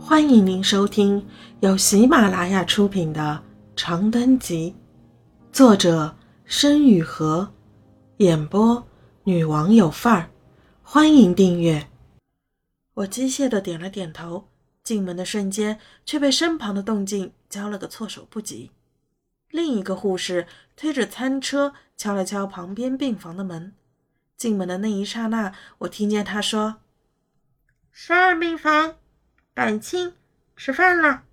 欢迎您收听由喜马拉雅出品的《长灯集》，作者申雨禾，演播女王有范儿。欢迎订阅。我机械的点了点头，进门的瞬间却被身旁的动静教了个措手不及。另一个护士推着餐车敲了敲旁边病房的门。进门的那一刹那，我听见他说：“十二病房。”感青，吃饭了。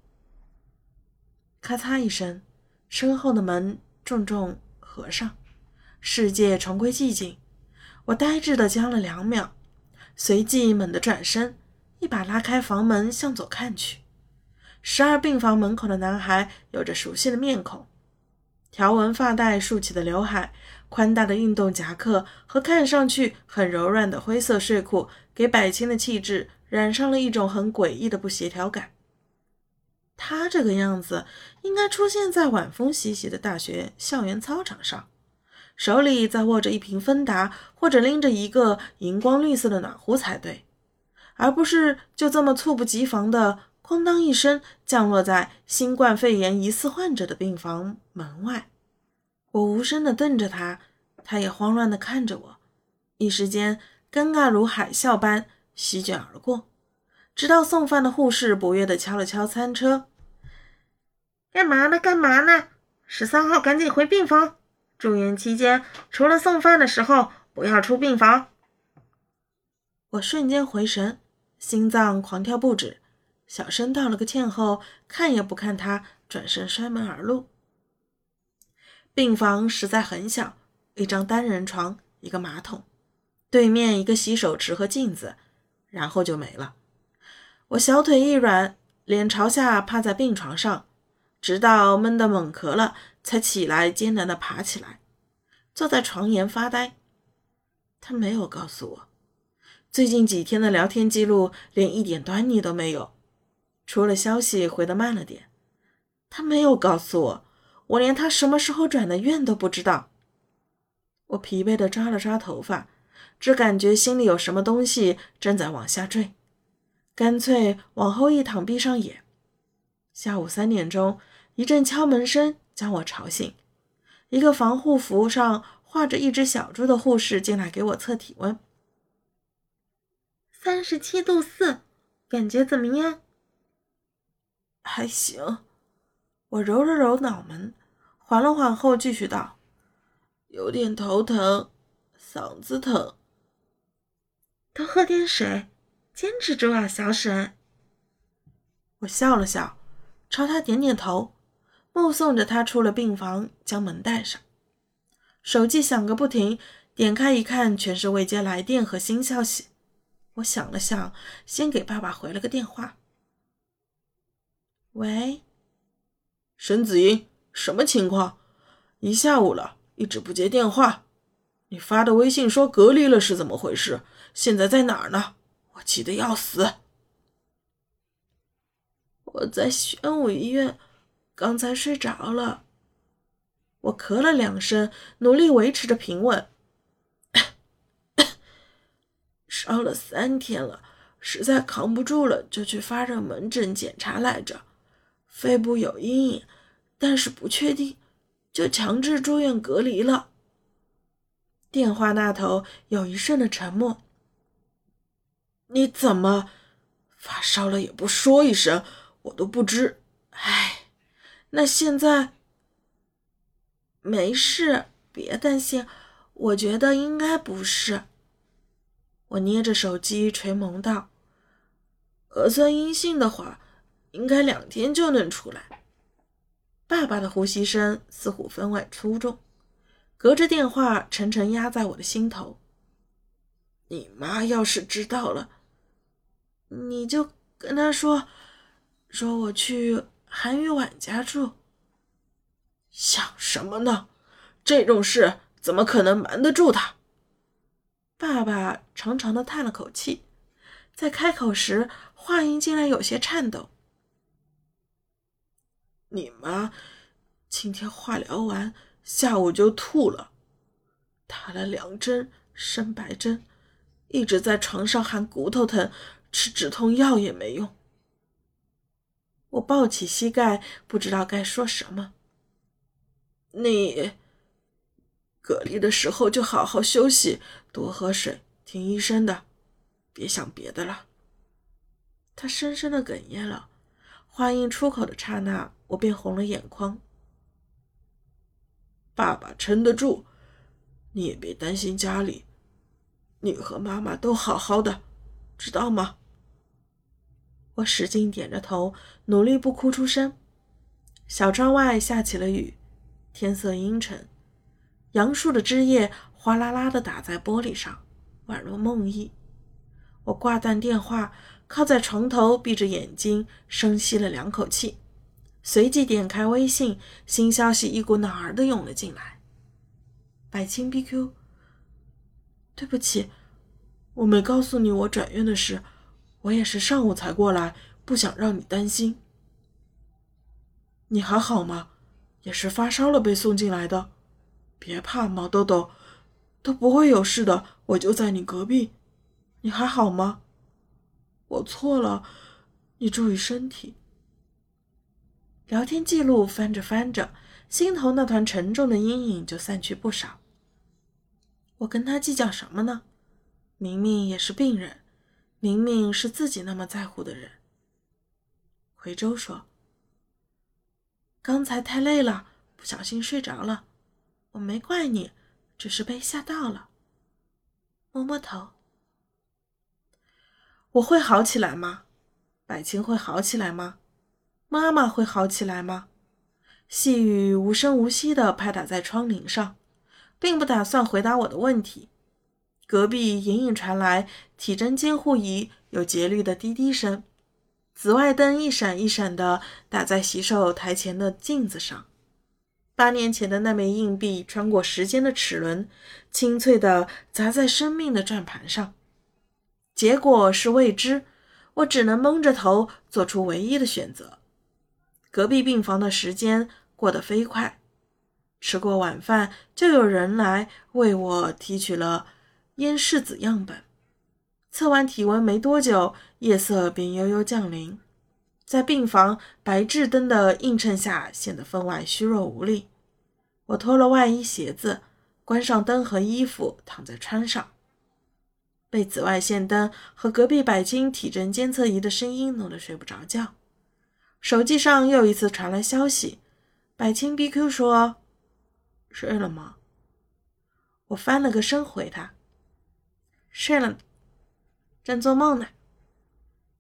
咔嚓一声，身后的门重重合上，世界重归寂静。我呆滞的僵了两秒，随即猛地转身，一把拉开房门，向左看去。十二病房门口的男孩有着熟悉的面孔，条纹发带竖起的刘海，宽大的运动夹克和看上去很柔软的灰色睡裤，给百青的气质。染上了一种很诡异的不协调感。他这个样子应该出现在晚风习习的大学校园操场上，手里在握着一瓶芬达，或者拎着一个荧光绿色的暖壶才对，而不是就这么猝不及防的哐当一声降落在新冠肺炎疑似患者的病房门外。我无声地瞪着他，他也慌乱地看着我，一时间尴尬如海啸般。席卷而过，直到送饭的护士不悦地敲了敲餐车：“干嘛呢？干嘛呢？十三号赶紧回病房。住院期间，除了送饭的时候，不要出病房。”我瞬间回神，心脏狂跳不止，小声道了个歉后，看也不看他，转身摔门而入。病房实在很小，一张单人床，一个马桶，对面一个洗手池和镜子。然后就没了。我小腿一软，脸朝下趴在病床上，直到闷得猛咳了，才起来，艰难地爬起来，坐在床沿发呆。他没有告诉我，最近几天的聊天记录连一点端倪都没有，除了消息回得慢了点。他没有告诉我，我连他什么时候转的院都不知道。我疲惫地抓了抓头发。只感觉心里有什么东西正在往下坠，干脆往后一躺，闭上眼。下午三点钟，一阵敲门声将我吵醒。一个防护服上画着一只小猪的护士进来给我测体温，三十七度四，感觉怎么样？还行。我揉了揉脑门，缓了缓后继续道：“有点头疼，嗓子疼。”多喝点水，坚持住啊，小沈。我笑了笑，朝他点点头，目送着他出了病房，将门带上。手机响个不停，点开一看，全是未接来电和新消息。我想了想，先给爸爸回了个电话。喂，沈子英，什么情况？一下午了，一直不接电话。你发的微信说隔离了，是怎么回事？现在在哪儿呢？我急得要死。我在宣武医院，刚才睡着了。我咳了两声，努力维持着平稳。烧了三天了，实在扛不住了，就去发热门诊检查来着。肺部有阴影，但是不确定，就强制住院隔离了。电话那头有一瞬的沉默。你怎么发烧了也不说一声，我都不知。哎，那现在没事，别担心。我觉得应该不是。我捏着手机垂眸道：“核酸阴性的话，应该两天就能出来。”爸爸的呼吸声似乎分外粗重，隔着电话沉沉压在我的心头。你妈要是知道了，你就跟她说，说我去韩宇婉家住。想什么呢？这种事怎么可能瞒得住她？爸爸长长的叹了口气，在开口时话音竟然有些颤抖。你妈今天化疗完，下午就吐了，打了两针生白针。一直在床上喊骨头疼，吃止痛药也没用。我抱起膝盖，不知道该说什么。你隔离的时候就好好休息，多喝水，听医生的，别想别的了。他深深的哽咽了，话音出口的刹那，我便红了眼眶。爸爸撑得住，你也别担心家里，你和妈妈都好好的，知道吗？我使劲点着头，努力不哭出声。小窗外下起了雨，天色阴沉，杨树的枝叶哗啦啦的打在玻璃上，宛若梦呓。我挂断电话，靠在床头，闭着眼睛，深吸了两口气，随即点开微信，新消息一股脑儿的涌了进来。百青 BQ，对不起，我没告诉你我转院的事。我也是上午才过来，不想让你担心。你还好吗？也是发烧了被送进来的。别怕，毛豆豆，都不会有事的。我就在你隔壁。你还好吗？我错了，你注意身体。聊天记录翻着翻着，心头那团沉重的阴影就散去不少。我跟他计较什么呢？明明也是病人。明明是自己那么在乎的人。回州说：“刚才太累了，不小心睡着了。我没怪你，只是被吓到了。”摸摸头。我会好起来吗？百青会好起来吗？妈妈会好起来吗？细雨无声无息地拍打在窗棂上，并不打算回答我的问题。隔壁隐隐传来体征监护仪有节律的滴滴声，紫外灯一闪一闪的打在洗手台前的镜子上。八年前的那枚硬币穿过时间的齿轮，清脆的砸在生命的转盘上。结果是未知，我只能蒙着头做出唯一的选择。隔壁病房的时间过得飞快，吃过晚饭就有人来为我提取了。咽拭子样本，测完体温没多久，夜色便悠悠降临，在病房白炽灯的映衬下，显得分外虚弱无力。我脱了外衣鞋子，关上灯和衣服，躺在床上，被紫外线灯和隔壁百金体征监测仪的声音弄得睡不着觉。手机上又一次传来消息，百青 BQ 说：“睡了吗？”我翻了个身回他。睡了，正做梦呢。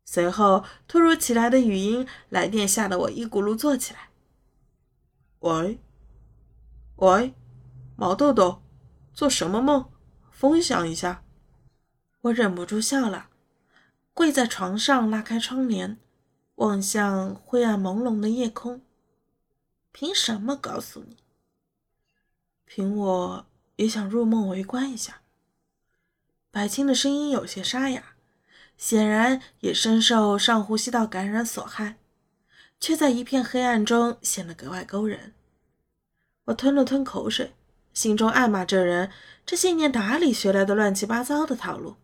随后，突如其来的语音来电吓得我一骨碌坐起来。喂，喂，毛豆豆，做什么梦？分享一下。我忍不住笑了，跪在床上，拉开窗帘，望向灰暗朦胧的夜空。凭什么告诉你？凭我也想入梦围观一下。白青的声音有些沙哑，显然也深受上呼吸道感染所害，却在一片黑暗中显得格外勾人。我吞了吞口水，心中暗骂这人这些年哪里学来的乱七八糟的套路，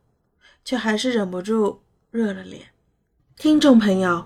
却还是忍不住热了脸。听众朋友，